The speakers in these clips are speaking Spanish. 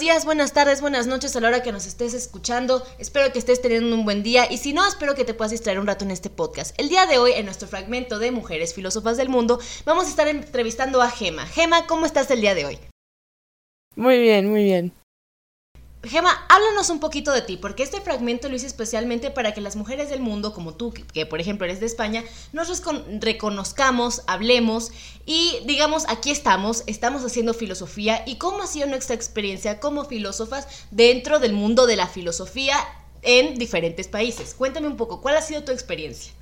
días, buenas tardes, buenas noches a la hora que nos estés escuchando. Espero que estés teniendo un buen día y si no, espero que te puedas distraer un rato en este podcast. El día de hoy, en nuestro fragmento de Mujeres Filósofas del Mundo, vamos a estar entrevistando a Gema. Gema, ¿cómo estás el día de hoy? Muy bien, muy bien. Gema, háblanos un poquito de ti, porque este fragmento lo hice especialmente para que las mujeres del mundo, como tú, que, por ejemplo eres de España, nos reconozcamos, hablemos y digamos, aquí estamos, estamos haciendo filosofía y cómo ha sido nuestra experiencia como filósofas dentro del mundo de la filosofía en diferentes países. Cuéntame un poco, ¿cuál ha sido tu experiencia?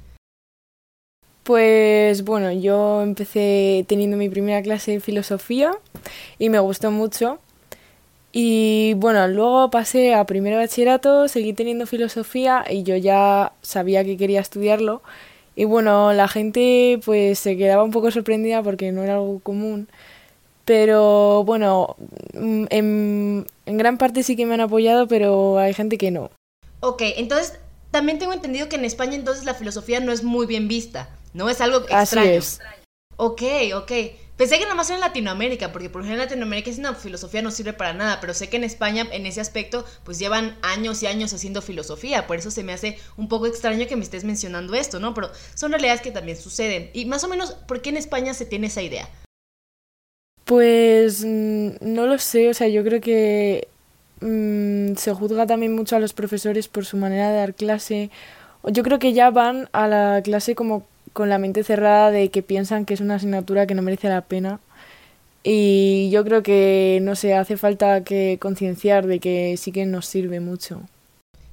Pues bueno, yo empecé teniendo mi primera clase de filosofía y me gustó mucho y bueno, luego pasé a primer bachillerato, seguí teniendo filosofía y yo ya sabía que quería estudiarlo. Y bueno, la gente pues se quedaba un poco sorprendida porque no era algo común. Pero bueno, mm, en, en gran parte sí que me han apoyado, pero hay gente que no. Ok, entonces también tengo entendido que en España entonces la filosofía no es muy bien vista, ¿no? Es algo extraño. Así es. Ok, ok. Pensé que nada más era en Latinoamérica, porque por ejemplo en Latinoamérica es una filosofía no sirve para nada, pero sé que en España en ese aspecto pues llevan años y años haciendo filosofía, por eso se me hace un poco extraño que me estés mencionando esto, ¿no? Pero son realidades que también suceden. Y más o menos, ¿por qué en España se tiene esa idea? Pues mm, no lo sé, o sea, yo creo que mm, se juzga también mucho a los profesores por su manera de dar clase. Yo creo que ya van a la clase como con la mente cerrada de que piensan que es una asignatura que no merece la pena. Y yo creo que, no sé, hace falta que concienciar de que sí que nos sirve mucho.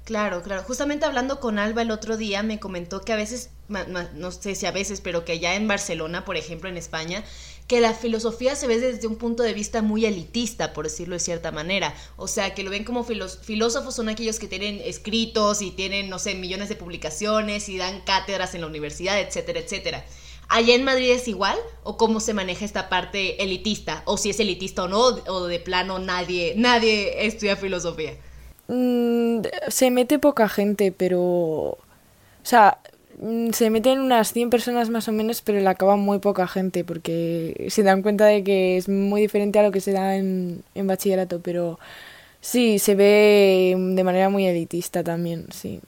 Claro, claro. Justamente hablando con Alba el otro día, me comentó que a veces, no sé si a veces, pero que ya en Barcelona, por ejemplo, en España, que la filosofía se ve desde un punto de vista muy elitista, por decirlo de cierta manera. O sea, que lo ven como filósofos son aquellos que tienen escritos y tienen, no sé, millones de publicaciones y dan cátedras en la universidad, etcétera, etcétera. ¿Allá en Madrid es igual? ¿O cómo se maneja esta parte elitista? ¿O si es elitista o no? ¿O de plano nadie, nadie estudia filosofía? Mm, se mete poca gente, pero... O sea, se meten unas 100 personas más o menos, pero le acaba muy poca gente porque se dan cuenta de que es muy diferente a lo que se da en, en bachillerato, pero sí, se ve de manera muy elitista también, sí.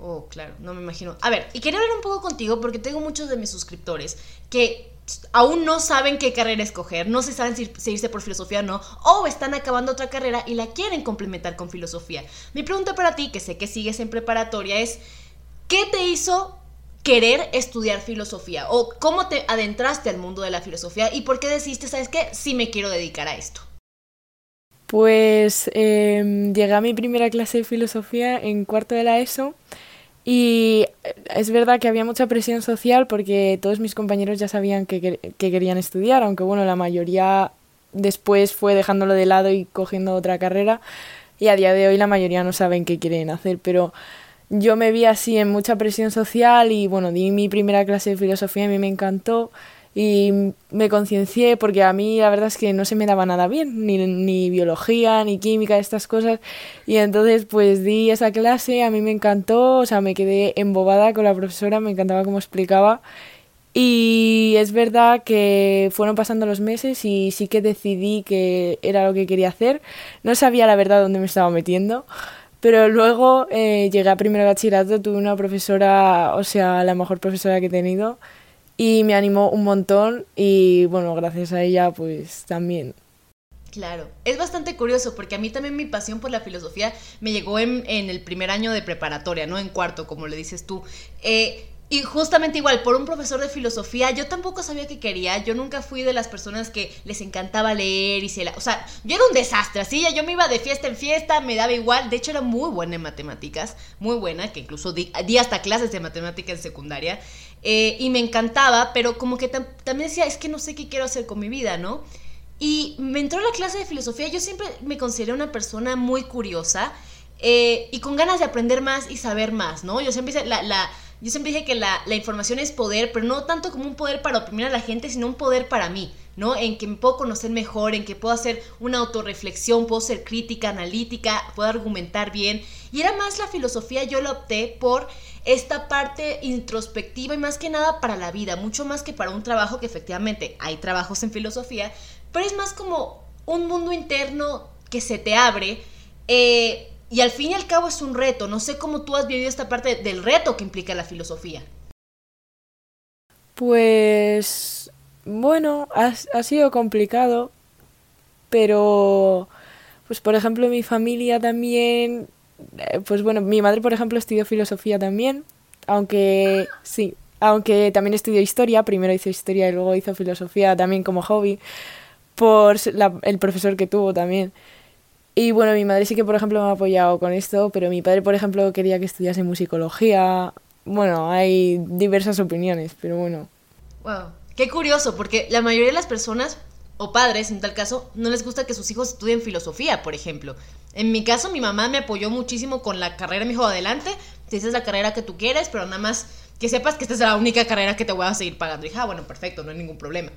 Oh, claro, no me imagino. A ver, y quería hablar un poco contigo porque tengo muchos de mis suscriptores que aún no saben qué carrera escoger, no se saben si, si, irse por filosofía o no, o están acabando otra carrera y la quieren complementar con filosofía. Mi pregunta para ti, que sé que sigues en preparatoria, es, ¿qué te hizo querer estudiar filosofía? ¿O cómo te adentraste al mundo de la filosofía y por qué decidiste, sabes qué, sí me quiero dedicar a esto? Pues em, llegué a mi primera clase de filosofía en cuarto de la ESO y es verdad que había mucha presión social porque todos mis compañeros ya sabían que, que querían estudiar, aunque bueno, la mayoría después fue dejándolo de lado y cogiendo otra carrera y a día de hoy la mayoría no saben qué quieren hacer, pero yo me vi así en mucha presión social y bueno, di mi primera clase de filosofía, a mí me encantó y me conciencié porque a mí la verdad es que no se me daba nada bien, ni, ni biología, ni química, estas cosas. Y entonces pues di esa clase, a mí me encantó, o sea, me quedé embobada con la profesora, me encantaba cómo explicaba. Y es verdad que fueron pasando los meses y sí que decidí que era lo que quería hacer. No sabía la verdad dónde me estaba metiendo, pero luego eh, llegué a primer bachillerato, tuve una profesora, o sea, la mejor profesora que he tenido, y me animó un montón y bueno, gracias a ella pues también. Claro, es bastante curioso porque a mí también mi pasión por la filosofía me llegó en, en el primer año de preparatoria, no en cuarto, como le dices tú. Eh, y justamente igual, por un profesor de filosofía, yo tampoco sabía qué quería. Yo nunca fui de las personas que les encantaba leer y se la... O sea, yo era un desastre, así, yo me iba de fiesta en fiesta, me daba igual. De hecho, era muy buena en matemáticas, muy buena, que incluso di, hasta clases de matemática en secundaria. Eh, y me encantaba, pero como que también decía, es que no sé qué quiero hacer con mi vida, ¿no? Y me entró la clase de filosofía, yo siempre me consideré una persona muy curiosa eh, y con ganas de aprender más y saber más, ¿no? Yo siempre la, la yo siempre dije que la, información es poder, pero no tanto como un poder para oprimir a la gente, sino un poder para mí, ¿no? En que me puedo conocer mejor, en que puedo hacer una autorreflexión, puedo ser crítica, analítica, puedo argumentar bien. Y era más la filosofía, yo la opté por esta parte introspectiva y más que nada para la vida, mucho más que para un trabajo que efectivamente hay trabajos en filosofía, pero es más como un mundo interno que se te abre. Eh, y al fin y al cabo es un reto. No sé cómo tú has vivido esta parte del reto que implica la filosofía. Pues bueno, ha, sido complicado, pero pues por ejemplo mi familia también, eh, pues bueno, mi madre por ejemplo estudió filosofía también, aunque sí, aunque también estudió historia, primero hizo historia y luego hizo filosofía también como hobby, por el profesor que tuvo también. Y bueno, mi madre sí que, por ejemplo, me ha apoyado con esto, pero mi padre, por ejemplo, quería que estudiase musicología. Bueno, hay diversas opiniones, pero bueno. Wow, qué curioso, porque la mayoría de las personas, o padres en tal caso, no les gusta que sus hijos estudien filosofía, por ejemplo. En mi caso, mi mamá me apoyó muchísimo con la carrera, me dijo, adelante, si esa es la carrera que tú quieres, pero nada más que sepas que esta es la única carrera que te voy a seguir pagando. Y dije, ah, bueno, perfecto, no hay ningún problema.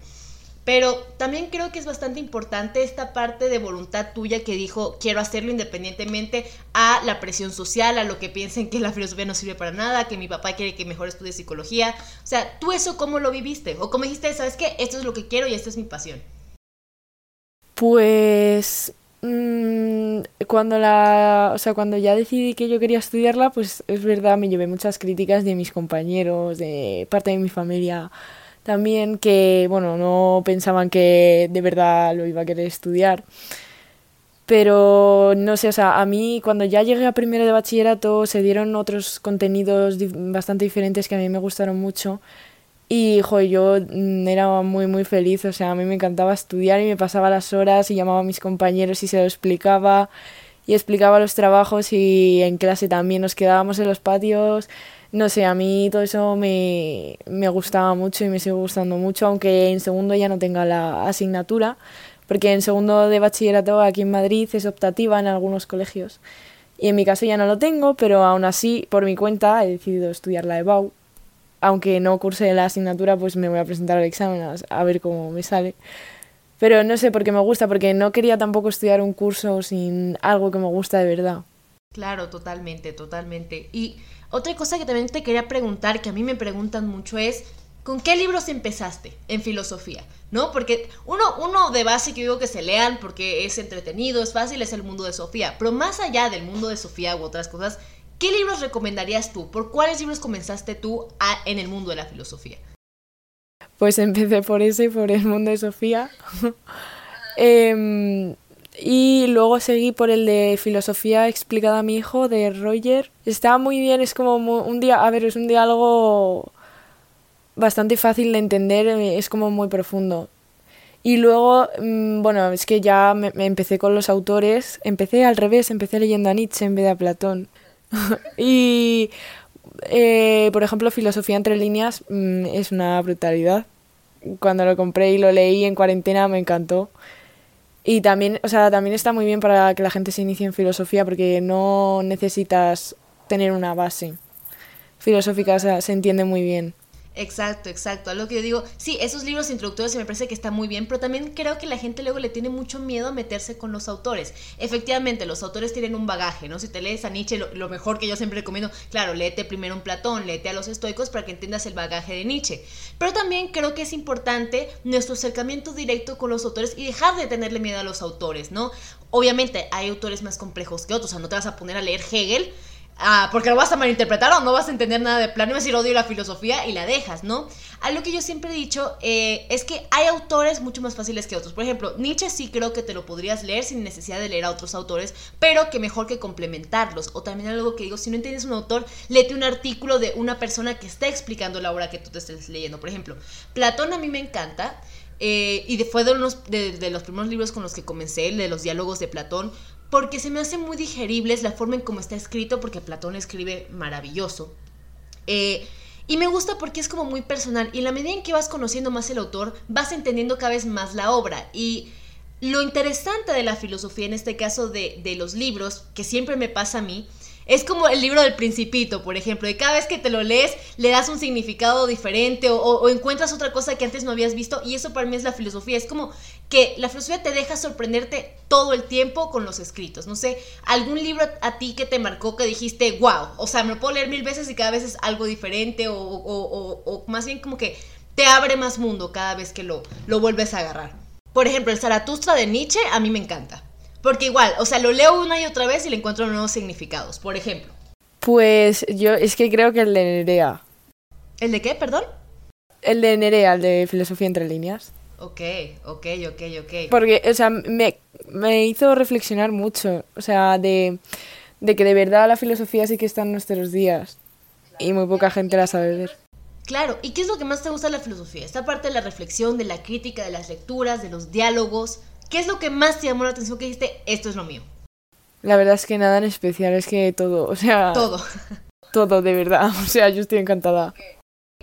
Pero también creo que es bastante importante esta parte de voluntad tuya que dijo quiero hacerlo independientemente a la presión social, a lo que piensen que la filosofía no sirve para nada, que mi papá quiere que mejor estudie psicología. O sea, ¿tú eso cómo lo viviste? ¿O cómo dijiste, sabes qué? Esto es lo que quiero y esta es mi pasión. Pues mmm, cuando la, o sea, cuando ya decidí que yo quería estudiarla, pues es verdad, me llevé muchas críticas de mis compañeros, de parte de mi familia también que, bueno, no pensaban que de verdad lo iba a querer estudiar. Pero no sé, o sea, a mí cuando ya llegué a primero de bachillerato se dieron otros contenidos bastante diferentes que a mí me gustaron mucho. Y, yo mm, era muy, muy feliz, o sea, a mí me encantaba estudiar y me pasaba las horas y llamaba a mis compañeros y se lo explicaba y explicaba los trabajos y en clase también nos quedábamos en los patios no sé, a mí todo eso me, me gustaba mucho y me sigue gustando mucho, aunque en segundo ya no tenga la asignatura, porque en segundo de bachillerato aquí en Madrid es optativa en algunos colegios. Y en mi caso ya no lo tengo, pero aún así, por mi cuenta, he decidido estudiar la EBAU. Aunque no curse la asignatura, pues me voy a presentar al examen a, ver cómo me sale. Pero no sé por qué me gusta, porque no quería tampoco estudiar un curso sin algo que me gusta de verdad. Claro, totalmente, totalmente. Y otra cosa que también te quería preguntar, que a mí me preguntan mucho, es ¿con qué libros empezaste en filosofía? ¿No? Porque uno, uno de base que digo que se lean porque es entretenido, es fácil, es el mundo de Sofía. Pero más allá del mundo de Sofía u otras cosas, ¿qué libros recomendarías tú? ¿Por cuáles libros comenzaste tú en el mundo de la filosofía? Pues empecé por ese, por el mundo de Sofía. eh, y luego seguí por el de filosofía explicada a mi hijo de Roger. Estaba muy bien, es como un día, a ver, es un diálogo bastante fácil de entender, eh, es como muy profundo. Y luego, mm, bueno, es que ya me, empecé con los autores, empecé al revés, empecé leyendo a Nietzsche en vez de a Platón. y, eh, por ejemplo, Filosofía entre líneas mm, es una brutalidad. Cuando lo compré y lo leí en cuarentena me encantó. Y también, o sea, también está muy bien para que la gente se inicie en filosofía porque no necesitas tener una base filosófica, o sea, se entiende muy bien. Exacto, exacto. A lo que yo digo, sí, esos libros introductorios me parece que están muy bien, pero también creo que la gente luego le tiene mucho miedo a meterse con los autores. Efectivamente, los autores tienen un bagaje, ¿no? Si te lees a Nietzsche, lo, mejor que yo siempre recomiendo, claro, léete primero un Platón, léete a los estoicos para que entiendas el bagaje de Nietzsche. Pero también creo que es importante nuestro acercamiento directo con los autores y dejar de tenerle miedo a los autores, ¿no? Obviamente hay autores más complejos que otros, o sea, no te vas a poner a leer Hegel Ah, porque lo vas a malinterpretar o no vas a entender nada de plano a decir odio la filosofía y la dejas, ¿no? Algo que yo siempre he dicho eh, es que hay autores mucho más fáciles que otros. Por ejemplo, Nietzsche sí creo que te lo podrías leer sin necesidad de leer a otros autores, pero que mejor que complementarlos. O también algo que digo, si no entiendes un autor, léete un artículo de una persona que está explicando la obra que tú te estés leyendo. Por ejemplo, Platón a mí me encanta. Eh, y fue de, unos, de, los primeros libros con los que comencé, el de los diálogos de Platón, porque se me hace muy digeribles la forma en cómo está escrito, porque Platón escribe maravilloso. Eh, y me gusta porque es como muy personal y la medida en que vas conociendo más el autor, vas entendiendo cada vez más la obra. Y lo interesante de la filosofía, en este caso de, de los libros, que siempre me pasa a mí, es como el libro del principito, por ejemplo, y cada vez que te lo lees le das un significado diferente o, encuentras otra cosa que antes no habías visto y eso para mí es la filosofía. Es como que la filosofía te deja sorprenderte todo el tiempo con los escritos. No sé, algún libro a ti que te marcó que dijiste, wow, o sea, me lo puedo leer mil veces y cada vez es algo diferente o, más bien como que te abre más mundo cada vez que lo, lo vuelves a agarrar. Por ejemplo, el Zaratustra de Nietzsche a mí me encanta. Porque igual, o sea, lo leo una y otra vez y le encuentro nuevos significados. Por ejemplo. Pues yo es que creo que el de Nerea. ¿El de qué, perdón? El de Nerea, el de Filosofía entre líneas. Ok, ok, ok, ok. Porque, o sea, me, me hizo reflexionar mucho. O sea, de, de que de verdad la filosofía sí que está en nuestros días. Y muy poca gente la sabe ver. Claro, ¿y qué es lo que más te gusta de la filosofía? Esta parte de la reflexión, de la crítica, de las lecturas, de los diálogos. ¿Qué es lo que más te llamó la atención que dijiste, esto es lo mío? La verdad es que nada en especial, es que todo, o sea... Todo. Todo, de verdad. O sea, yo estoy encantada.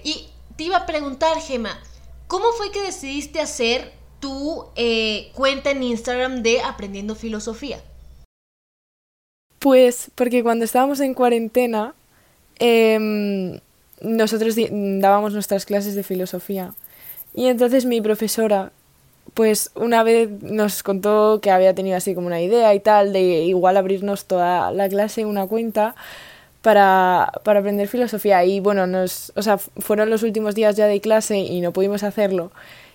Y te iba a preguntar, Gema, ¿cómo fue que decidiste hacer tu eh, cuenta en Instagram de Aprendiendo Filosofía? Pues porque cuando estábamos en cuarentena, eh, nosotros dábamos nuestras clases de filosofía. Y entonces mi profesora, pues una vez nos contó que había tenido así como una idea y tal, de igual abrirnos toda la clase una cuenta para, para aprender filosofía. Y bueno, nos, o sea, fueron los últimos días ya de clase y no pudimos hacerlo.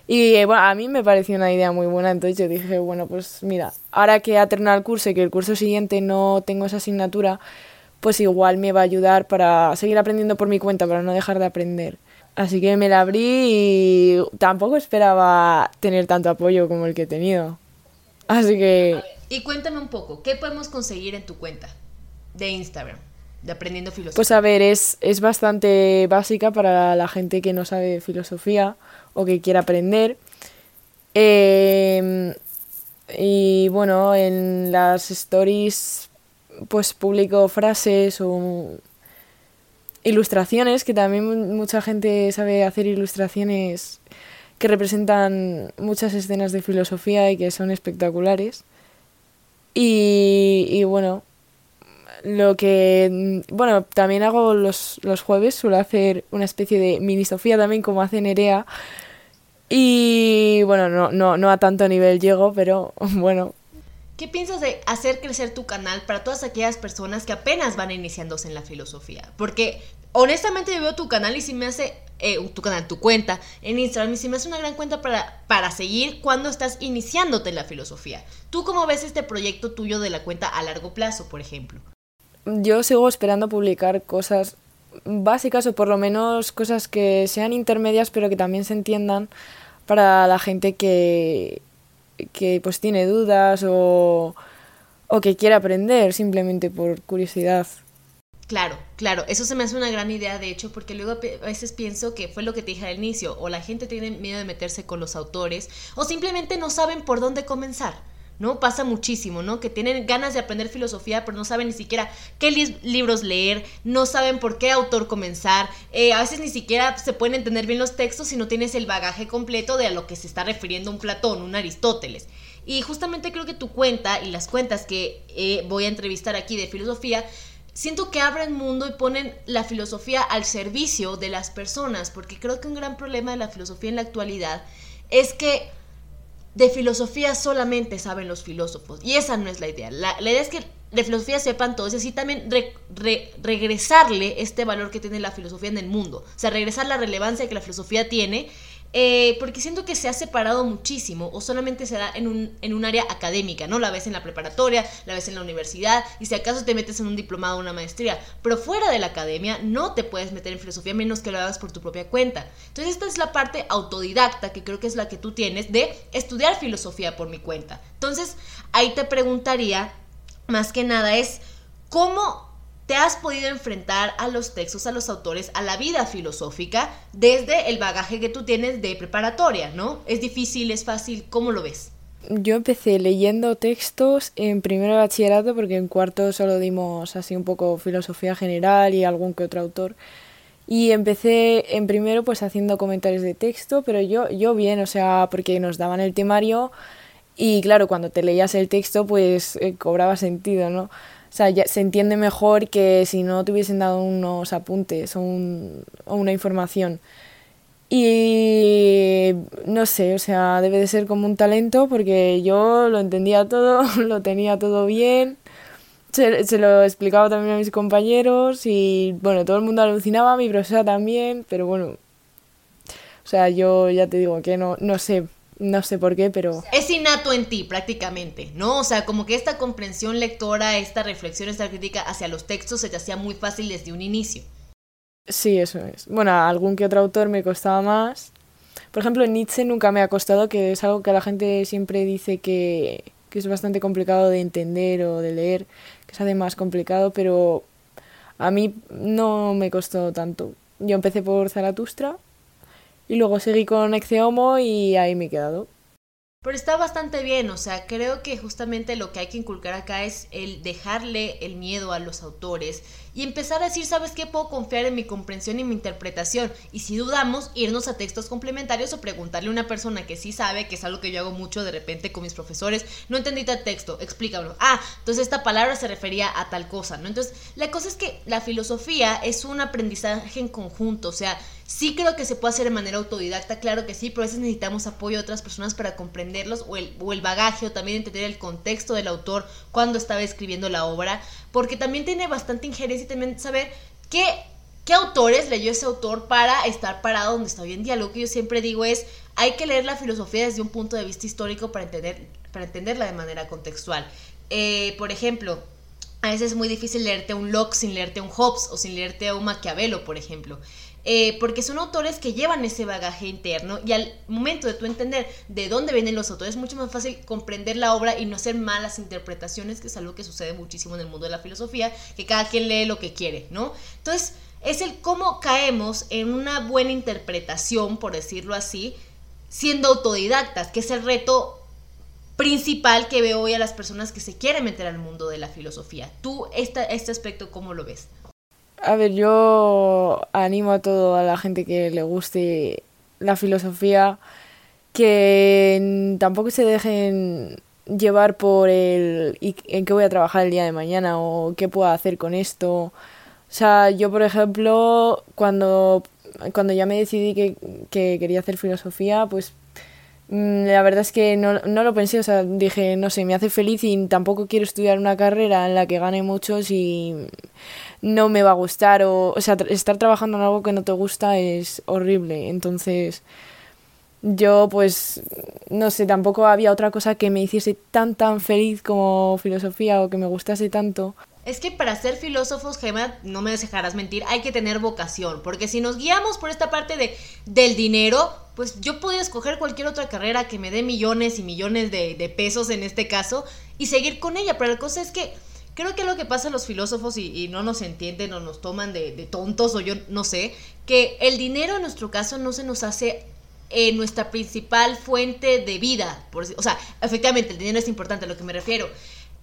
Y bueno, a mí me pareció una idea muy buena, entonces yo dije, bueno, pues mira, ahora que ha terminado el curso y que el curso siguiente no tengo esa asignatura, pues igual me va a ayudar para seguir aprendiendo por mi cuenta, para no dejar de aprender. Así que me la abrí y tampoco esperaba tener tanto apoyo como el que he tenido. Así que... y cuéntame un poco, ¿qué podemos conseguir en tu cuenta de Instagram? De aprendiendo filosofía. Pues a ver, es, es bastante básica para la gente que no sabe filosofía o que quiera aprender. Eh, y bueno, en las stories pues publico frases o ilustraciones, que también mucha gente sabe hacer ilustraciones que representan muchas escenas de filosofía y que son espectaculares. Y, y bueno, lo que, bueno, también hago los, los jueves, suelo hacer una especie de mini Sofía también, como hace Nerea. Y bueno, no, no, no a tanto nivel llego, pero bueno, ¿Qué piensas de hacer crecer tu canal para todas aquellas personas que apenas van iniciándose en la filosofía? Porque honestamente yo veo tu canal y si me hace, eh, tu canal, tu cuenta en Instagram y si me hace una gran cuenta para, para seguir cuando estás iniciándote en la filosofía. ¿Tú cómo ves este proyecto tuyo de la cuenta a largo plazo, por ejemplo? Yo sigo esperando publicar cosas básicas o por lo menos cosas que sean intermedias pero que también se entiendan para la gente que que pues tiene dudas o, o que quiere aprender simplemente por curiosidad. Claro, claro, eso se me hace una gran idea de hecho porque luego a veces pienso que fue lo que te dije al inicio, o la gente tiene miedo de meterse con los autores o simplemente no saben por dónde comenzar. ¿No? Pasa muchísimo, ¿no? Que tienen ganas de aprender filosofía, pero no saben ni siquiera qué libros leer, no saben por qué autor comenzar, eh, a veces ni siquiera se pueden entender bien los textos si no tienes el bagaje completo de a lo que se está refiriendo un Platón, un Aristóteles. Y justamente creo que tu cuenta y las cuentas que eh, voy a entrevistar aquí de filosofía, siento que abren mundo y ponen la filosofía al servicio de las personas, porque creo que un gran problema de la filosofía en la actualidad es que de filosofía solamente saben los filósofos. Y esa no es la idea. La, idea es que de filosofía sepan todos y así también regresarle este valor que tiene la filosofía en el mundo. O sea, regresar la relevancia que la filosofía tiene eh, porque siento que se ha separado muchísimo o solamente se da en un, en un área académica, ¿no? La ves en la preparatoria, la ves en la universidad y si acaso te metes en un diplomado o una maestría, pero fuera de la academia no te puedes meter en filosofía menos que lo hagas por tu propia cuenta. Entonces esta es la parte autodidacta que creo que es la que tú tienes de estudiar filosofía por mi cuenta. Entonces ahí te preguntaría, más que nada es, ¿cómo te has podido enfrentar a los textos, a los autores, a la vida filosófica desde el bagaje que tú tienes de preparatoria, ¿no? ¿Es difícil, es fácil? ¿Cómo lo ves? Yo empecé leyendo textos en primero de bachillerato porque en cuarto solo dimos así un poco filosofía general y algún que otro autor. Y empecé en primero pues haciendo comentarios de texto, pero yo, yo bien, o sea, porque nos daban el temario y claro, cuando te leías el texto pues eh, cobraba sentido, ¿no? Sea, ya se entiende mejor que si no te hubiesen dado unos apuntes o, una información. Y no sé, o sea, debe de ser como un talento porque yo lo entendía todo, lo tenía todo bien, se, se, lo explicaba también a mis compañeros y bueno, todo el mundo alucinaba, mi profesora también, pero bueno, o sea, yo ya te digo que no, no sé, No sé por qué, pero... Es innato en ti prácticamente, ¿no? O sea, como que esta comprensión lectora, esta reflexión, esta crítica hacia los textos se te hacía muy fácil desde un inicio. Sí, eso es. Bueno, algún que otro autor me costaba más. Por ejemplo, Nietzsche nunca me ha costado, que es algo que la gente siempre dice que, que es bastante complicado de entender o de leer, que se hace más complicado, pero a mí no me costó tanto. Yo empecé por Zaratustra y luego seguí con Exeomo y ahí me he quedado. Pero está bastante bien, o sea, creo que justamente lo que hay que inculcar acá es el dejarle el miedo a los autores y empezar a decir, ¿sabes qué? Puedo confiar en mi comprensión y mi interpretación. Y si dudamos, irnos a textos complementarios o preguntarle a una persona que sí sabe, que es algo que yo hago mucho de repente con mis profesores, no entendí tal texto, explícalo. Ah, entonces esta palabra se refería a tal cosa, ¿no? Entonces, la cosa es que la filosofía es un aprendizaje en conjunto, o sea, Sí creo que se puede hacer de manera autodidacta, claro que sí, pero a veces necesitamos apoyo de otras personas para comprenderlos o el, o el bagaje o también entender el contexto del autor cuando estaba escribiendo la obra, porque también tiene bastante injerencia también saber qué, qué autores leyó ese autor para estar parado donde está hoy en día. Lo que yo siempre digo es, hay que leer la filosofía desde un punto de vista histórico para, entender, para entenderla de manera contextual. Eh, por ejemplo, a veces es muy difícil leerte un Locke sin leerte un Hobbes o sin leerte a un Maquiavelo, por ejemplo. Eh, porque son autores que llevan ese bagaje interno y al momento de tú entender de dónde vienen los autores es mucho más fácil comprender la obra y no hacer malas interpretaciones, que es algo que sucede muchísimo en el mundo de la filosofía, que cada quien lee lo que quiere, ¿no? Entonces, es el cómo caemos en una buena interpretación, por decirlo así, siendo autodidactas, que es el reto principal que veo hoy a las personas que se quieren meter al mundo de la filosofía. ¿Tú este, este aspecto cómo lo ves? A ver, yo animo a toda la gente que le guste la filosofía que tampoco se dejen llevar por el en qué voy a trabajar el día de mañana o qué puedo hacer con esto. O sea, yo por ejemplo, cuando, cuando ya me decidí que, que quería hacer filosofía, pues mm, la verdad es que no, no, lo pensé, o sea, dije, no sé, me hace feliz y tampoco quiero estudiar una carrera en la que gane mucho si no me va a gustar o, o sea, estar trabajando en algo que no te gusta es horrible. Entonces, yo pues, no sé, tampoco había otra cosa que me hiciese tan, tan feliz como filosofía o que me gustase tanto. Es que para ser filósofos, Gemma, no me dejarás mentir, hay que tener vocación, porque si nos guiamos por esta parte de, del dinero, pues yo podría escoger cualquier otra carrera que me dé millones y millones de, de pesos en este caso y seguir con ella, pero la cosa es que Creo que lo que pasa a los filósofos y, no nos entienden o nos toman de, tontos o yo no sé, que el dinero en nuestro caso no se nos hace eh, nuestra principal fuente de vida. Por, o sea, efectivamente el dinero es importante, a lo que me refiero.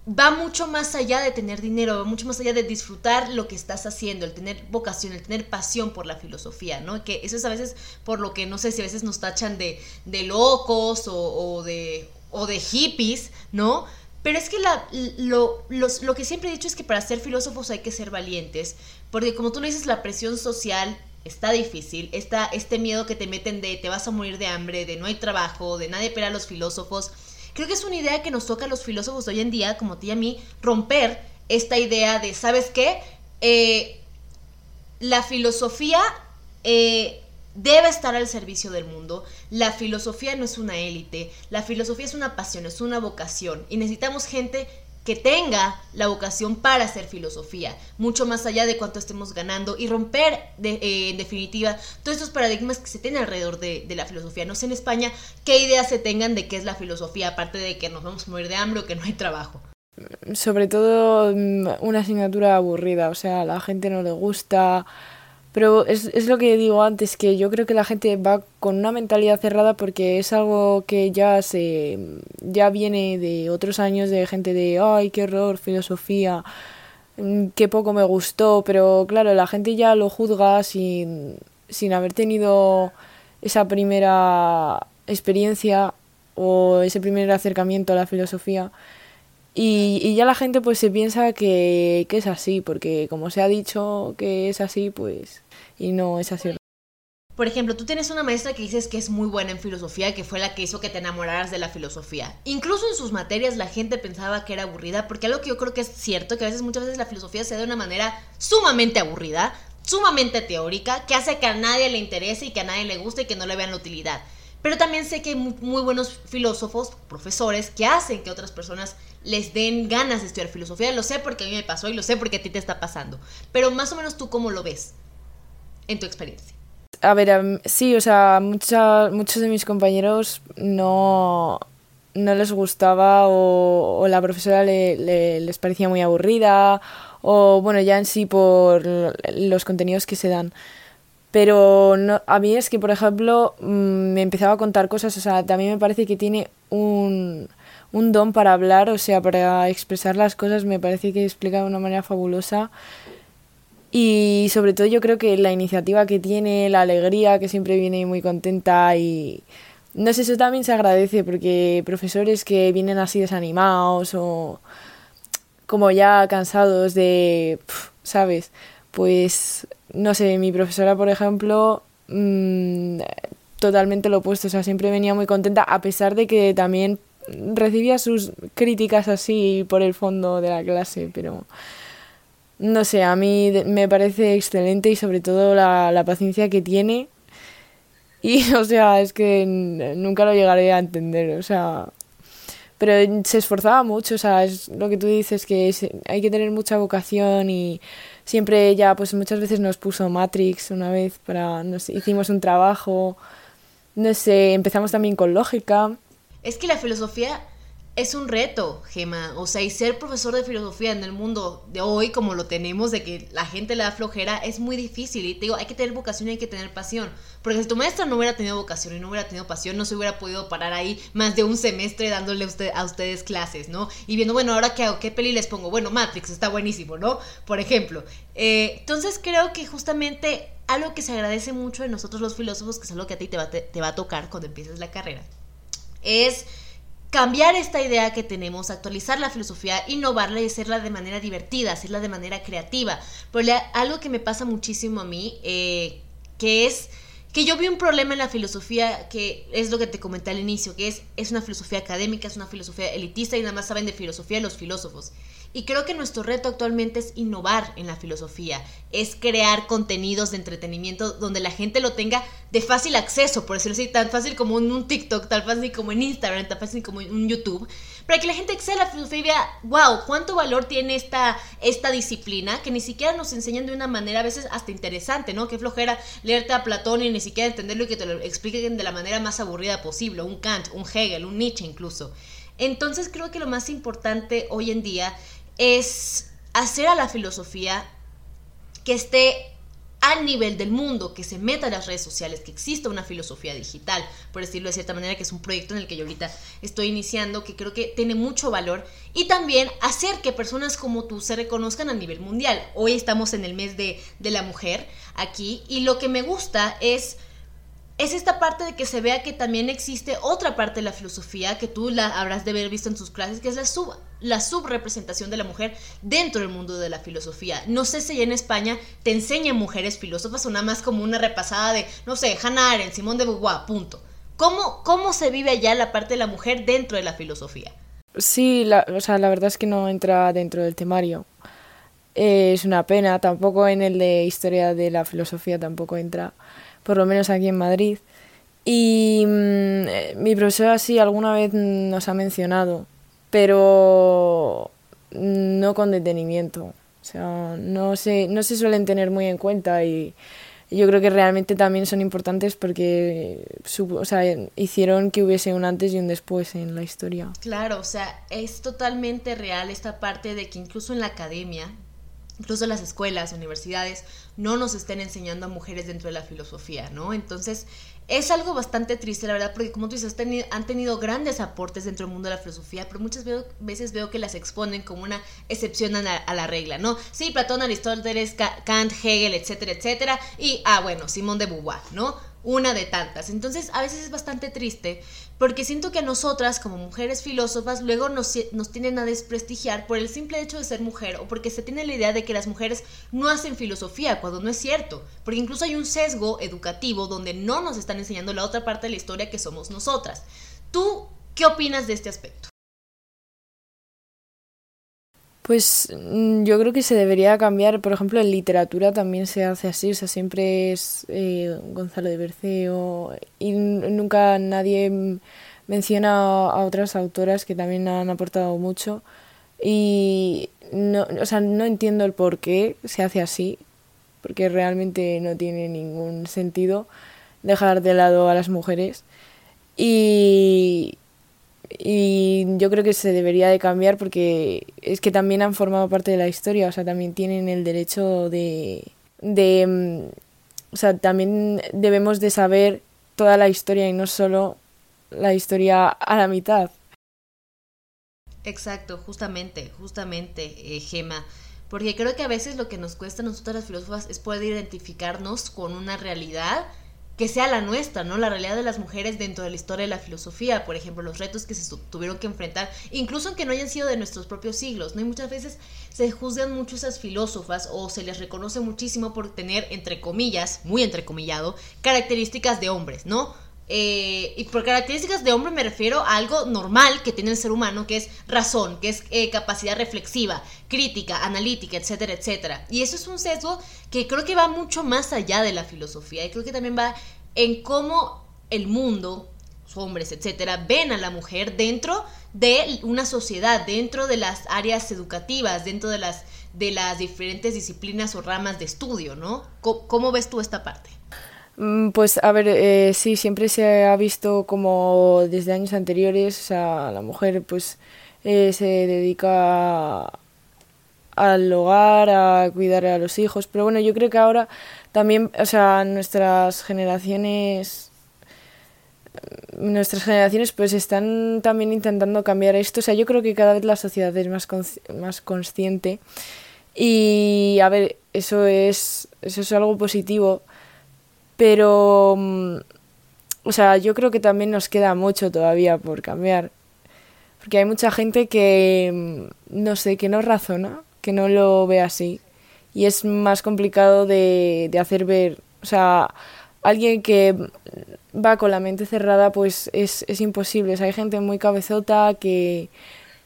Va mucho más allá de tener dinero, va mucho más allá de disfrutar lo que estás haciendo, el tener vocación, el tener pasión por la filosofía, ¿no? Que eso es a veces por lo que no sé si a veces nos tachan de, de locos o, de, o de hippies, ¿no? Pero es que la, lo, lo, que siempre he dicho es que para ser filósofos hay que ser valientes, porque como tú lo dices, la presión social está difícil, está este miedo que te meten de te vas a morir de hambre, de no hay trabajo, de nadie pela a los filósofos. Creo que es una idea que nos toca a los filósofos hoy en día, como a ti y a mí, romper esta idea de, ¿sabes qué? Eh, la filosofía eh, debe estar al servicio del mundo. La filosofía no es una élite, la filosofía es una pasión, es una vocación y necesitamos gente que tenga la vocación para hacer filosofía, mucho más allá de cuánto estemos ganando y romper, eh, en definitiva, todos estos paradigmas que se tienen alrededor de, de, la filosofía. No sé en España qué ideas se tengan de qué es la filosofía, aparte de que nos vamos a morir de hambre o que no hay trabajo. Sobre todo mm, una asignatura aburrida, o sea, a la gente no le gusta, pero es, es lo que digo antes, que yo creo que la gente va con una mentalidad cerrada porque es algo que ya se ya viene de otros años de gente de ay qué horror, filosofía, mm, qué poco me gustó, pero claro, la gente ya lo juzga sin, sin haber tenido esa primera experiencia o ese primer acercamiento a la filosofía. Y, y, ya la gente pues se piensa que, que, es así, porque como se ha dicho que es así, pues y no es así. Por ejemplo, tú tienes una maestra que dices que es muy buena en filosofía, que fue la que hizo que te enamoraras de la filosofía. Incluso en sus materias la gente pensaba que era aburrida, porque algo que yo creo que es cierto, que a veces muchas veces la filosofía se da de una manera sumamente aburrida, sumamente teórica, que hace que a nadie le interese y que a nadie le guste y que no le vean la utilidad. Pero también sé que hay muy buenos filósofos, profesores, que hacen que otras personas les den ganas de estudiar filosofía. Lo sé porque a mí me pasó y lo sé porque a ti te está pasando. Pero más o menos tú cómo lo ves en tu experiencia. A ver, sí, o sea, muchos de mis compañeros no, no les gustaba o, la profesora le, les parecía muy aburrida o bueno, ya en sí por los contenidos que se dan. Pero no, a mí es que, por ejemplo, mm, me empezaba a contar cosas, o sea, también me parece que tiene un, un don para hablar, o sea, para expresar las cosas, me parece que explica de una manera fabulosa. Y sobre todo yo creo que la iniciativa que tiene, la alegría, que siempre viene muy contenta y no sé, eso también se agradece porque profesores que vienen así desanimados o como ya cansados de, ¿sabes? Pues, no sé, mi profesora, por ejemplo, mmm, totalmente lo opuesto, o sea, siempre venía muy contenta a pesar de que también recibía sus críticas así por el fondo de la clase, pero no sé, a mí me parece excelente y sobre todo la, la paciencia que tiene. Y, o sea, es que nunca lo llegaré a entender, o sea, pero se esforzaba mucho, o sea, es lo que tú dices, que hay que tener mucha vocación y siempre ella, pues muchas veces nos puso Matrix una vez para, nos hicimos un trabajo, no sé, empezamos también con lógica. Es que la filosofía es un reto, Gema. O sea, y ser profesor de filosofía en el mundo de hoy, como lo tenemos, de que la gente le da flojera, es muy difícil. Y te digo, hay que tener vocación y hay que tener pasión. Porque si tu maestra no hubiera tenido vocación y no hubiera tenido pasión, no se hubiera podido parar ahí más de un semestre dándole a, usted, a ustedes clases, ¿no? Y viendo, bueno, ahora qué hago, qué peli les pongo. Bueno, Matrix está buenísimo, ¿no? Por ejemplo. Eh, entonces creo que justamente algo que se agradece mucho de nosotros los filósofos, que es algo que a ti te va, te va a tocar cuando empieces la carrera, es cambiar esta idea que tenemos, actualizar la filosofía, innovarla y hacerla de manera divertida, hacerla de manera creativa. Pero algo que me pasa muchísimo a mí, eh, que es que yo vi un problema en la filosofía que es lo que te comenté al inicio, que es, es una filosofía académica, es una filosofía elitista y nada más saben de filosofía los filósofos. Y creo que nuestro reto actualmente es innovar en la filosofía, es crear contenidos de entretenimiento donde la gente lo tenga de fácil acceso, por decirlo así, tan fácil como en un TikTok, tan fácil como en Instagram, tan fácil como en un YouTube, para que la gente acceda a la filosofía wow, cuánto valor tiene esta, esta disciplina, que ni siquiera nos enseñan de una manera a veces hasta interesante, ¿no? Qué flojera leerte a Platón y ni siquiera entenderlo y que te lo expliquen de la manera más aburrida posible, un Kant, un Hegel, un Nietzsche incluso. Entonces creo que lo más importante hoy en día es hacer a la filosofía que esté al nivel del mundo, que se meta a las redes sociales, que exista una filosofía digital, por decirlo de cierta manera, que es un proyecto en el que yo ahorita estoy iniciando, que creo que tiene mucho valor, y también hacer que personas como tú se reconozcan a nivel mundial. Hoy estamos en el mes de, de la mujer aquí, y lo que me gusta es es esta parte de que se vea que también existe otra parte de la filosofía que tú la habrás de haber visto en tus clases, que es la la subrepresentación de la mujer dentro del mundo de la filosofía. No sé si en España te enseñan mujeres filósofas o nada más como una repasada de, no sé, Hannah Arendt, Simón de Beauvoir, punto. ¿Cómo, ¿Cómo se vive allá la parte de la mujer dentro de la filosofía? Sí, la, o sea, la verdad es que no entra dentro del temario. Eh, es una pena, tampoco en el de historia de la filosofía tampoco entra por lo menos aquí en Madrid. Y mm, eh, mi profesora sí alguna vez nos ha mencionado, pero no con detenimiento. O sea, no se, no se suelen tener muy en cuenta y yo creo que realmente también son importantes porque o sea, hicieron que hubiese un antes y un después en la historia. Claro, o sea, es totalmente real esta parte de que incluso en la academia, incluso las escuelas, universidades, no nos estén enseñando a mujeres dentro de la filosofía, ¿no? Entonces, es algo bastante triste, la verdad, porque como tú dices, han tenido grandes aportes dentro del mundo de la filosofía, pero muchas veces veo que las exponen como una excepción a la, regla, ¿no? Sí, Platón, Aristóteles, Kant, Hegel, etcétera, etcétera, y, ah, bueno, Simón de Beauvoir, ¿no? Una de tantas. Entonces, a veces es bastante triste porque siento que a nosotras, como mujeres filósofas, luego nos, nos tienen a desprestigiar por el simple hecho de ser mujer o porque se tiene la idea de que las mujeres no hacen filosofía, cuando no es cierto. Porque incluso hay un sesgo educativo donde no nos están enseñando la otra parte de la historia que somos nosotras. ¿Tú qué opinas de este aspecto? Pues mm, yo creo que se debería cambiar, por ejemplo, en literatura también se hace así, o sea, siempre es eh, Gonzalo de Berceo y nunca nadie menciona a otras autoras que también han aportado mucho. Y no, o sea, no entiendo el por qué se hace así, porque realmente no tiene ningún sentido dejar de lado a las mujeres. Y y yo creo que se debería de cambiar porque es que también han formado parte de la historia, o sea, también tienen el derecho de, de mm, o sea, también debemos de saber toda la historia y no solo la historia a la mitad. Exacto, justamente, justamente, eh, Gema. Porque creo que a veces lo que nos cuesta a nosotras las filósofas es poder identificarnos con una realidad que sea la nuestra, ¿no? La realidad de las mujeres dentro de la historia de la filosofía, por ejemplo, los retos que se tuvieron que enfrentar, incluso aunque no hayan sido de nuestros propios siglos, ¿no? Y muchas veces se juzgan mucho esas filósofas o se les reconoce muchísimo por tener, entre comillas, muy entrecomillado, características de hombres, ¿no? Eh, y por características de hombre me refiero a algo normal que tiene el ser humano, que es razón, que es eh, capacidad reflexiva, crítica, analítica, etcétera, etcétera. Y eso es un sesgo que creo que va mucho más allá de la filosofía y creo que también va en cómo el mundo, los hombres, etcétera, ven a la mujer dentro de una sociedad, dentro de las áreas educativas, dentro de las, de las diferentes disciplinas o ramas de estudio, ¿no? cómo ves tú esta parte? Mm, pues a ver, eh, sí, siempre se ha visto como desde años anteriores, o sea, la mujer pues eh, se dedica al hogar, a cuidar a los hijos, pero bueno, yo creo que ahora también, o sea, nuestras generaciones nuestras generaciones pues están también intentando cambiar esto, o sea, yo creo que cada vez la sociedad es más más consciente y a ver, eso es eso es algo positivo pero, mm, o sea, yo creo que también nos queda mucho todavía por cambiar. Porque hay mucha gente que, mm, no sé, que no razona, que no lo ve así. Y es más complicado de, de hacer ver. O sea, alguien que va con la mente cerrada, pues es, es imposible. Hay gente muy cabezota que,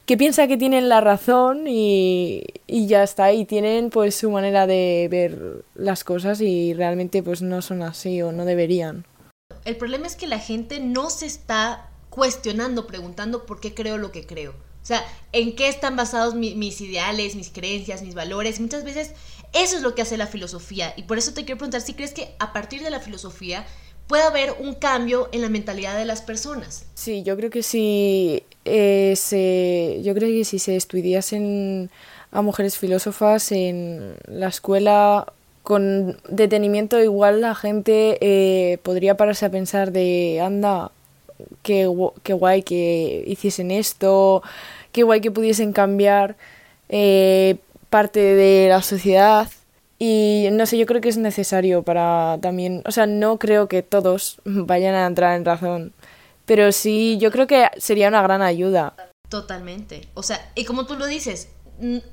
que piensa que tienen la razón y, y, ya está, y tienen pues su manera de ver las cosas y realmente pues no son así o no deberían. El problema es que la gente no se está cuestionando, preguntando por qué creo lo que creo. O sea, en qué están basados mis ideales, mis creencias, mis valores. Muchas veces eso es lo que hace la filosofía. Y por eso te quiero preguntar si crees que a partir de la filosofía puede haber un cambio en la mentalidad de las personas. Sí, yo creo que si eh, se, yo creo que si se estudiasen a mujeres filósofas en la escuela con detenimiento igual la gente eh, podría pararse a pensar de anda qué, qué guay que hiciesen esto qué guay que pudiesen cambiar eh, parte de la sociedad y no sé, yo creo que es necesario para también, o sea, no creo que todos vayan a entrar en razón, pero sí, yo creo que sería una gran ayuda. Totalmente. O sea, y como tú lo dices,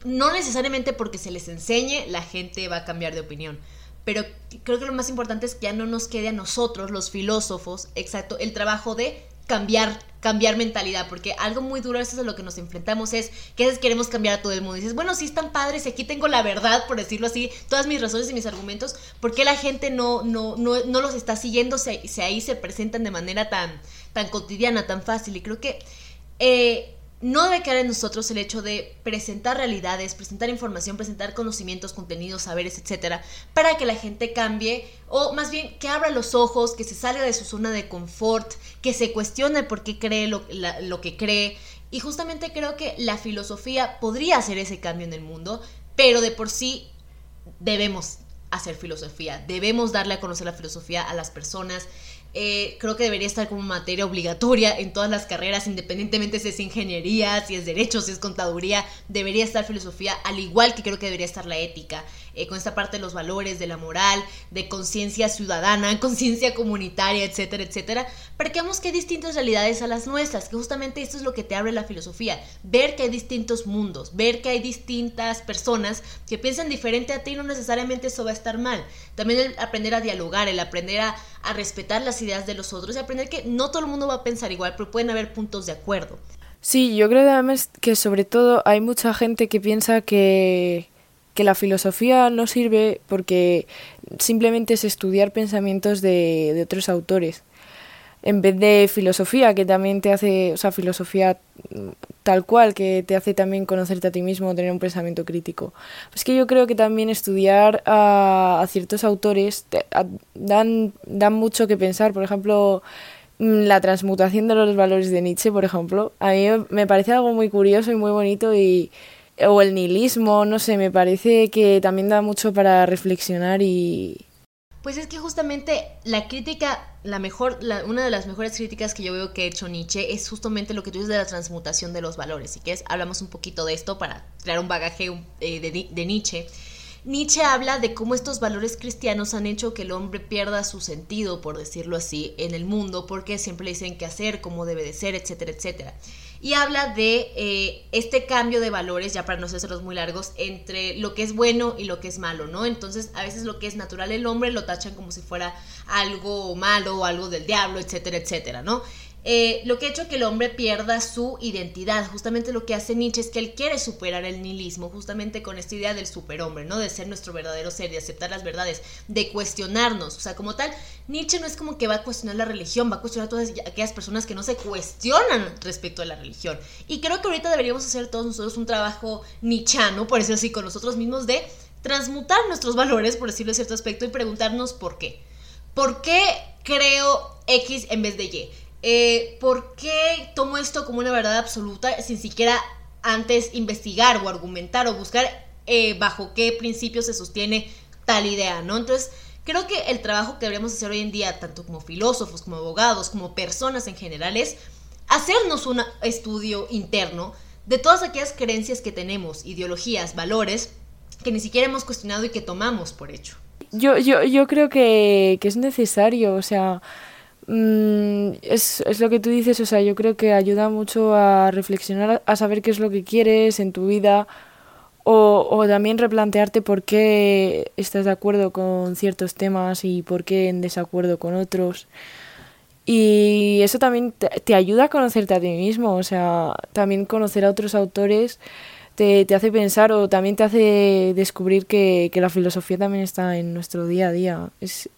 no necesariamente porque se les enseñe la gente va a cambiar de opinión. Pero creo que lo más importante es que ya no nos quede a nosotros, los filósofos, exacto, el trabajo de cambiar, cambiar mentalidad, porque algo muy duro, eso es a lo que nos enfrentamos, es que a veces queremos cambiar a todo el mundo. Y dices, bueno, sí están padres, y aquí tengo la verdad, por decirlo así, todas mis razones y mis argumentos, ¿por qué la gente no, no, no, no los está siguiendo si, si, ahí se presentan de manera tan, tan cotidiana, tan fácil? Y creo que... Eh, no debe quedar en nosotros el hecho de presentar realidades, presentar información, presentar conocimientos, contenidos, saberes, etcétera, para que la gente cambie o más bien que abra los ojos, que se salga de su zona de confort, que se cuestione por qué cree lo, lo que cree. Y justamente creo que la filosofía podría hacer ese cambio en el mundo, pero de por sí debemos hacer filosofía, debemos darle a conocer la filosofía a las personas eh, creo que debería estar como materia obligatoria en todas las carreras, independientemente si es ingeniería, si es derecho, si es contaduría, debería estar filosofía, al igual que creo que debería estar la ética, eh, con esta parte de los valores, de la moral, de conciencia ciudadana, conciencia comunitaria, etcétera, etcétera, para que veamos que hay distintas realidades a las nuestras, que justamente esto es lo que te abre la filosofía, ver que hay distintos mundos, ver que hay distintas personas que piensan diferente a ti, no necesariamente eso va a estar mal. También el aprender a dialogar, el aprender a, a respetar las ideas de los otros y aprender que no todo el mundo va a pensar igual, pero pueden haber puntos de acuerdo. Sí, yo creo además que sobre todo hay mucha gente que piensa que, que la filosofía no sirve porque simplemente es estudiar pensamientos de, otros autores en vez de filosofía, que también te hace, o sea, filosofía tal cual, que te hace también conocerte a ti mismo, tener un pensamiento crítico. Pues que yo creo que también estudiar a, ciertos autores dan, dan mucho que pensar. Por ejemplo, mm, la transmutación de los valores de Nietzsche, por ejemplo, a mí me parece algo muy curioso y muy bonito y o el nihilismo, no sé, me parece que también da mucho para reflexionar y, pues es que justamente la crítica, la mejor, una de las mejores críticas que yo veo que ha hecho Nietzsche es justamente lo que tú dices de la transmutación de los valores. Y que es, hablamos un poquito de esto para crear un bagaje eh, de, Nietzsche. Nietzsche habla de cómo estos valores cristianos han hecho que el hombre pierda su sentido, por decirlo así, en el mundo, porque siempre le dicen qué hacer, cómo debe de ser, etcétera, etcétera y habla de eh, este cambio de valores, ya para no hacerlos muy largos, entre lo que es bueno y lo que es malo, ¿no? Entonces, a veces lo que es natural el hombre lo tachan como si fuera algo malo o algo del diablo, etcétera, etcétera, ¿no? Eh, lo que ha hecho que el hombre pierda su identidad. Justamente lo que hace Nietzsche es que él quiere superar el nihilismo, justamente con esta idea del superhombre, ¿no? De ser nuestro verdadero ser, de aceptar las verdades, de cuestionarnos. O sea, como tal, Nietzsche no es como que va a cuestionar la religión, va a cuestionar a todas aquellas personas que no se cuestionan respecto a la religión. Y creo que ahorita deberíamos hacer todos nosotros un trabajo nichano, por decirlo así, con nosotros mismos, de transmutar nuestros valores, por decirlo de cierto aspecto, y preguntarnos por qué. ¿Por qué creo X en vez de Y? Eh, ¿por qué tomo esto como una verdad absoluta sin siquiera antes investigar o argumentar o buscar eh, bajo qué principios se sostiene tal idea, ¿no? Entonces, creo que el trabajo que deberíamos hacer hoy en día, tanto como filósofos, como abogados, como personas en general, es hacernos un estudio interno de todas aquellas creencias que tenemos, ideologías, valores, que ni siquiera hemos cuestionado y que tomamos por hecho. Yo, yo, yo creo que, que es necesario, o sea, Mm, es, es, lo que tú dices, o sea, yo creo que ayuda mucho a reflexionar, a saber qué es lo que quieres en tu vida o, o también replantearte por qué estás de acuerdo con ciertos temas y por qué en desacuerdo con otros. Y eso también te, ayuda a conocerte a ti mismo, o sea, también conocer a otros autores te, te hace pensar o también te hace descubrir que, que la filosofía también está en nuestro día a día. Es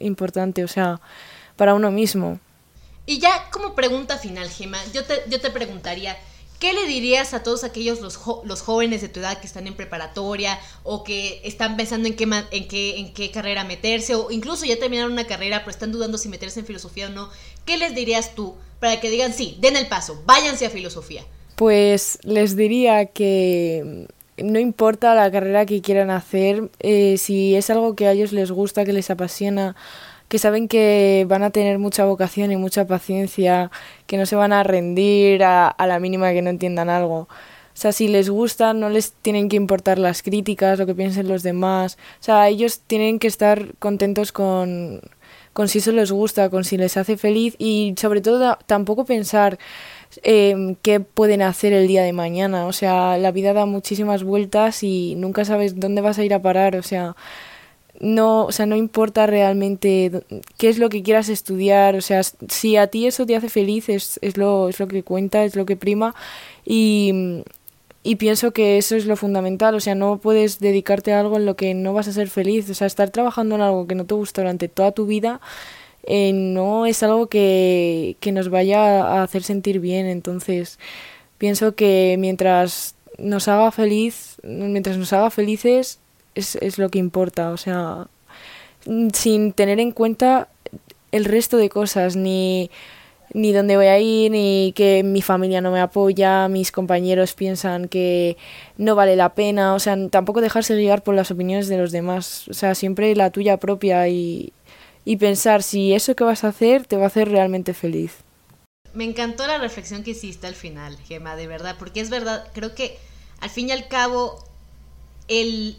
importante, o sea, para uno mismo. Y ya como pregunta final, Gema, yo te, yo te preguntaría, ¿qué le dirías a todos aquellos los, los jóvenes de tu edad que están en preparatoria o que están pensando en qué, en, qué, en qué carrera meterse o incluso ya terminaron una carrera pero están dudando si meterse en filosofía o no? ¿Qué les dirías tú para que digan, sí, den el paso, váyanse a filosofía? Pues les diría que no importa la carrera que quieran hacer, eh, si es algo que a ellos les gusta, que les apasiona, que saben que van a tener mucha vocación y mucha paciencia, que no se van a rendir a, la mínima que no entiendan algo. O sea, si les gusta, no les tienen que importar las críticas, lo que piensen los demás. O sea, ellos tienen que estar contentos con, con si eso les gusta, con si les hace feliz y sobre todo tampoco pensar eh, qué pueden hacer el día de mañana. O sea, la vida da muchísimas vueltas y nunca sabes dónde vas a ir a parar. O sea, no, o sea, no importa realmente qué es lo que quieras estudiar, o sea, si a ti eso te hace feliz es, es, lo, es lo que cuenta, es lo que prima y, y pienso que eso es lo fundamental, o sea, no puedes dedicarte a algo en lo que no vas a ser feliz, o sea, estar trabajando en algo que no te gusta durante toda tu vida eh, no es algo que, que nos vaya a hacer sentir bien, entonces pienso que mientras nos haga feliz, mientras nos haga felices, es, es lo que importa, o sea, sin tener en cuenta el resto de cosas, ni, ni dónde voy a ir, ni que mi familia no me apoya, mis compañeros piensan que no vale la pena, o sea, tampoco dejarse guiar por las opiniones de los demás, o sea, siempre la tuya propia y, y pensar si eso que vas a hacer te va a hacer realmente feliz. Me encantó la reflexión que hiciste al final, Gemma, de verdad, porque es verdad, creo que al fin y al cabo el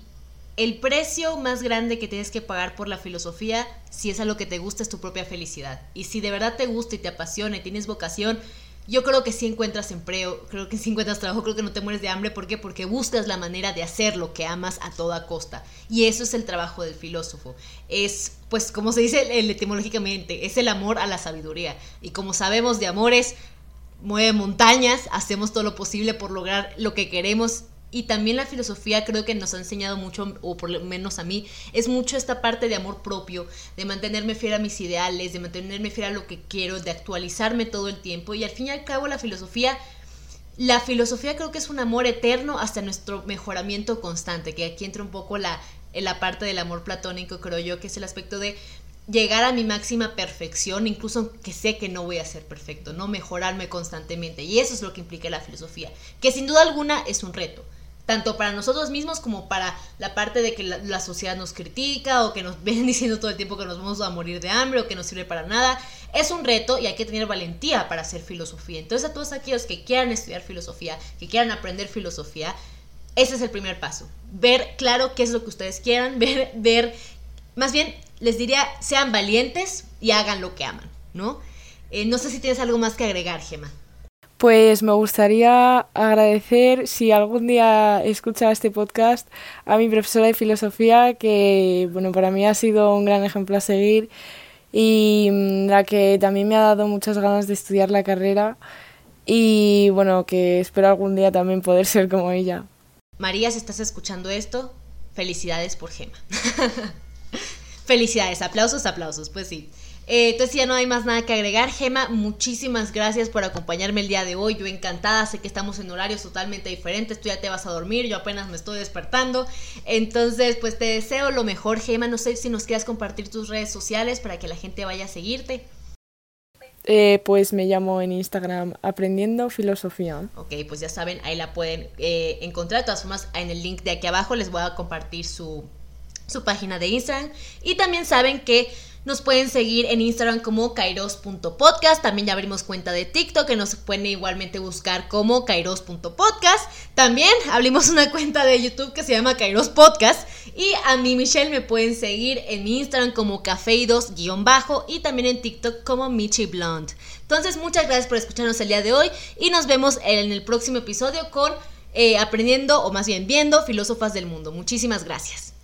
el precio más grande que tienes que pagar por la filosofía, si es a lo que te gusta, es tu propia felicidad. Y si de verdad te gusta y te apasiona y tienes vocación, yo creo que sí encuentras empleo, creo que sí encuentras trabajo, creo que no te mueres de hambre. ¿Por qué? Porque buscas la manera de hacer lo que amas a toda costa. Y eso es el trabajo del filósofo. Es, pues, como se dice etimológicamente, es el amor a la sabiduría. Y como sabemos de amores, mueve montañas, hacemos todo lo posible por lograr lo que queremos y también la filosofía creo que nos ha enseñado mucho, o por lo menos a mí, es mucho esta parte de amor propio, de mantenerme fiel a mis ideales, de mantenerme fiel a lo que quiero, de actualizarme todo el tiempo. Y al fin y al cabo la filosofía, la filosofía creo que es un amor eterno hasta nuestro mejoramiento constante, que aquí entra un poco la, la parte del amor platónico, creo yo, que es el aspecto de llegar a mi máxima perfección, incluso que sé que no voy a ser perfecto, no mejorarme constantemente. Y eso es lo que implica la filosofía, que sin duda alguna es un reto tanto para nosotros mismos como para la parte de que la, sociedad nos critica o que nos ven diciendo todo el tiempo que nos vamos a morir de hambre o que no sirve para nada. Es un reto y hay que tener valentía para hacer filosofía. Entonces a todos aquellos que quieran estudiar filosofía, que quieran aprender filosofía, ese es el primer paso. Ver claro qué es lo que ustedes quieran, ver, ver, más bien les diría, sean valientes y hagan lo que aman, ¿no? Eh, no sé si tienes algo más que agregar, Gemma. Pues me gustaría agradecer, si algún día escucha este podcast, a mi profesora de filosofía, que bueno, para mí ha sido un gran ejemplo a seguir y mm, la que también me ha dado muchas ganas de estudiar la carrera y bueno, que espero algún día también poder ser como ella. María, si estás escuchando esto, felicidades por Gema. felicidades, aplausos, aplausos, pues sí. Eh, entonces ya no hay más nada que agregar. Gema, muchísimas gracias por acompañarme el día de hoy. Yo encantada, sé que estamos en horarios totalmente diferentes. Tú ya te vas a dormir, yo apenas me estoy despertando. Entonces, pues te deseo lo mejor, Gema. No sé si nos quieras compartir tus redes sociales para que la gente vaya a seguirte. Eh, pues me llamo en Instagram Aprendiendo Filosofía. Ok, pues ya saben, ahí la pueden eh, encontrar. De todas formas, en el link de aquí abajo les voy a compartir su, su página de Instagram. Y también saben que nos pueden seguir en Instagram como kairos.podcast. También ya abrimos cuenta de TikTok que nos pueden igualmente buscar como kairos.podcast. También abrimos una cuenta de YouTube que se llama Kairos Podcast. Y a mí, Michelle, me pueden seguir en Instagram como cafeidos-bajo y también en TikTok como Michi Blonde. Entonces, muchas gracias por escucharnos el día de hoy y nos vemos en el próximo episodio con eh, aprendiendo o más bien viendo filósofas del mundo. Muchísimas gracias.